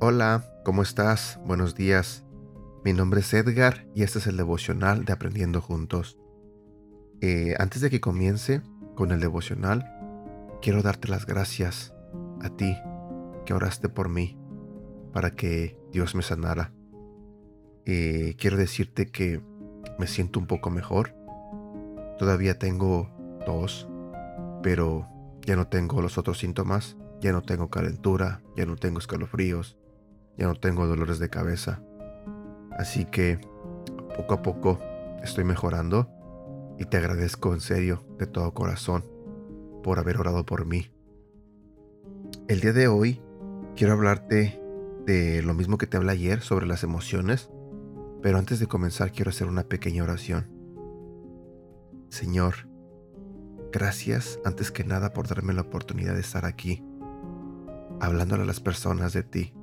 Hola, ¿cómo estás? Buenos días. Mi nombre es Edgar y este es el devocional de Aprendiendo Juntos. Eh, antes de que comience con el devocional, quiero darte las gracias a ti que oraste por mí para que Dios me sanara. Eh, quiero decirte que me siento un poco mejor. Todavía tengo tos, pero ya no tengo los otros síntomas. Ya no tengo calentura, ya no tengo escalofríos, ya no tengo dolores de cabeza. Así que poco a poco estoy mejorando y te agradezco en serio de todo corazón por haber orado por mí. El día de hoy quiero hablarte de lo mismo que te hablé ayer sobre las emociones, pero antes de comenzar quiero hacer una pequeña oración. Señor, gracias antes que nada por darme la oportunidad de estar aquí, hablándole a las personas de ti.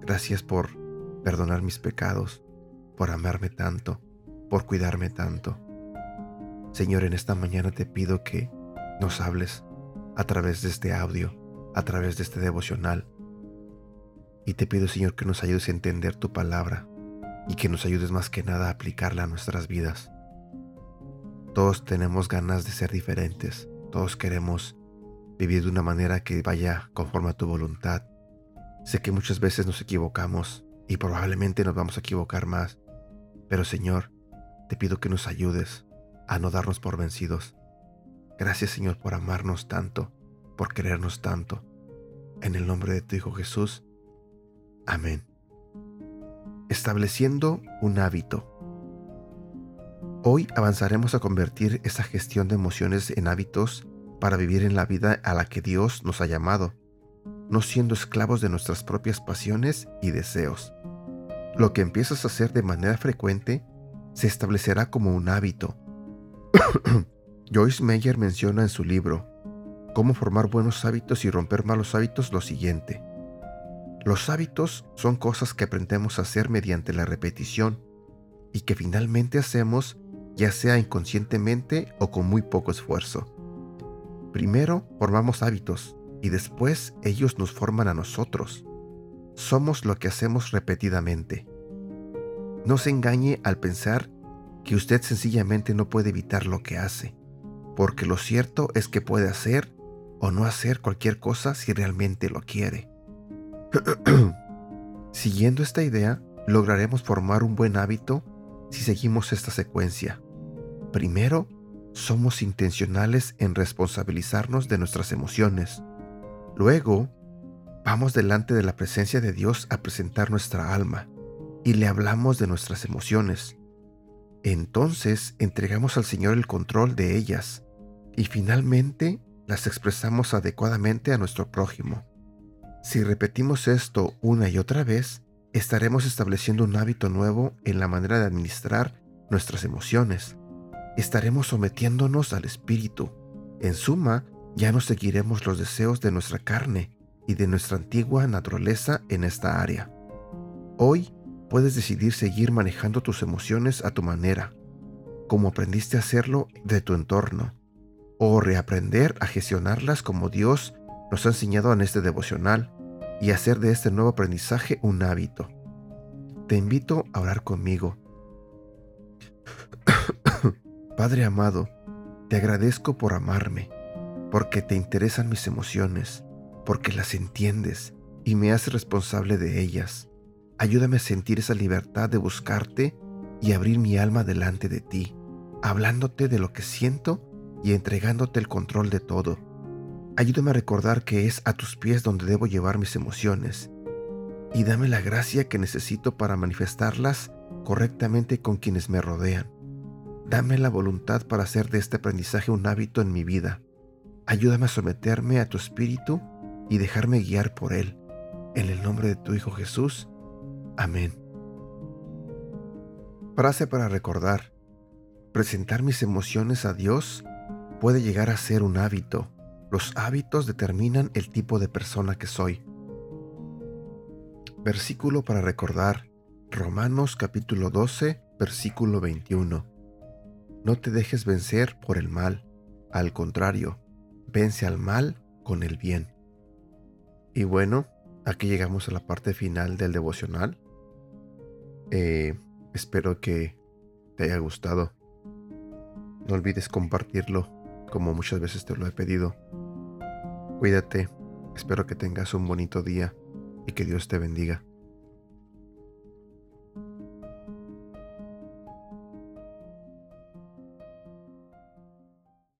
Gracias por perdonar mis pecados, por amarme tanto, por cuidarme tanto. Señor, en esta mañana te pido que nos hables a través de este audio, a través de este devocional. Y te pido, Señor, que nos ayudes a entender tu palabra y que nos ayudes más que nada a aplicarla a nuestras vidas. Todos tenemos ganas de ser diferentes, todos queremos vivir de una manera que vaya conforme a tu voluntad. Sé que muchas veces nos equivocamos y probablemente nos vamos a equivocar más, pero Señor, te pido que nos ayudes a no darnos por vencidos. Gracias Señor por amarnos tanto, por querernos tanto. En el nombre de tu Hijo Jesús. Amén. Estableciendo un hábito. Hoy avanzaremos a convertir esa gestión de emociones en hábitos para vivir en la vida a la que Dios nos ha llamado no siendo esclavos de nuestras propias pasiones y deseos. Lo que empiezas a hacer de manera frecuente se establecerá como un hábito. Joyce Meyer menciona en su libro Cómo formar buenos hábitos y romper malos hábitos lo siguiente. Los hábitos son cosas que aprendemos a hacer mediante la repetición y que finalmente hacemos ya sea inconscientemente o con muy poco esfuerzo. Primero formamos hábitos, y después ellos nos forman a nosotros. Somos lo que hacemos repetidamente. No se engañe al pensar que usted sencillamente no puede evitar lo que hace, porque lo cierto es que puede hacer o no hacer cualquier cosa si realmente lo quiere. Siguiendo esta idea, lograremos formar un buen hábito si seguimos esta secuencia. Primero, somos intencionales en responsabilizarnos de nuestras emociones. Luego, vamos delante de la presencia de Dios a presentar nuestra alma y le hablamos de nuestras emociones. Entonces entregamos al Señor el control de ellas y finalmente las expresamos adecuadamente a nuestro prójimo. Si repetimos esto una y otra vez, estaremos estableciendo un hábito nuevo en la manera de administrar nuestras emociones. Estaremos sometiéndonos al Espíritu. En suma, ya no seguiremos los deseos de nuestra carne y de nuestra antigua naturaleza en esta área. Hoy puedes decidir seguir manejando tus emociones a tu manera, como aprendiste a hacerlo de tu entorno, o reaprender a gestionarlas como Dios nos ha enseñado en este devocional y hacer de este nuevo aprendizaje un hábito. Te invito a orar conmigo. Padre amado, te agradezco por amarme porque te interesan mis emociones, porque las entiendes y me haces responsable de ellas. Ayúdame a sentir esa libertad de buscarte y abrir mi alma delante de ti, hablándote de lo que siento y entregándote el control de todo. Ayúdame a recordar que es a tus pies donde debo llevar mis emociones y dame la gracia que necesito para manifestarlas correctamente con quienes me rodean. Dame la voluntad para hacer de este aprendizaje un hábito en mi vida Ayúdame a someterme a tu espíritu y dejarme guiar por él. En el nombre de tu Hijo Jesús. Amén. Frase para recordar. Presentar mis emociones a Dios puede llegar a ser un hábito. Los hábitos determinan el tipo de persona que soy. Versículo para recordar. Romanos capítulo 12, versículo 21. No te dejes vencer por el mal, al contrario, vence al mal con el bien. Y bueno, aquí llegamos a la parte final del devocional. Eh, espero que te haya gustado. No olvides compartirlo, como muchas veces te lo he pedido. Cuídate, espero que tengas un bonito día y que Dios te bendiga.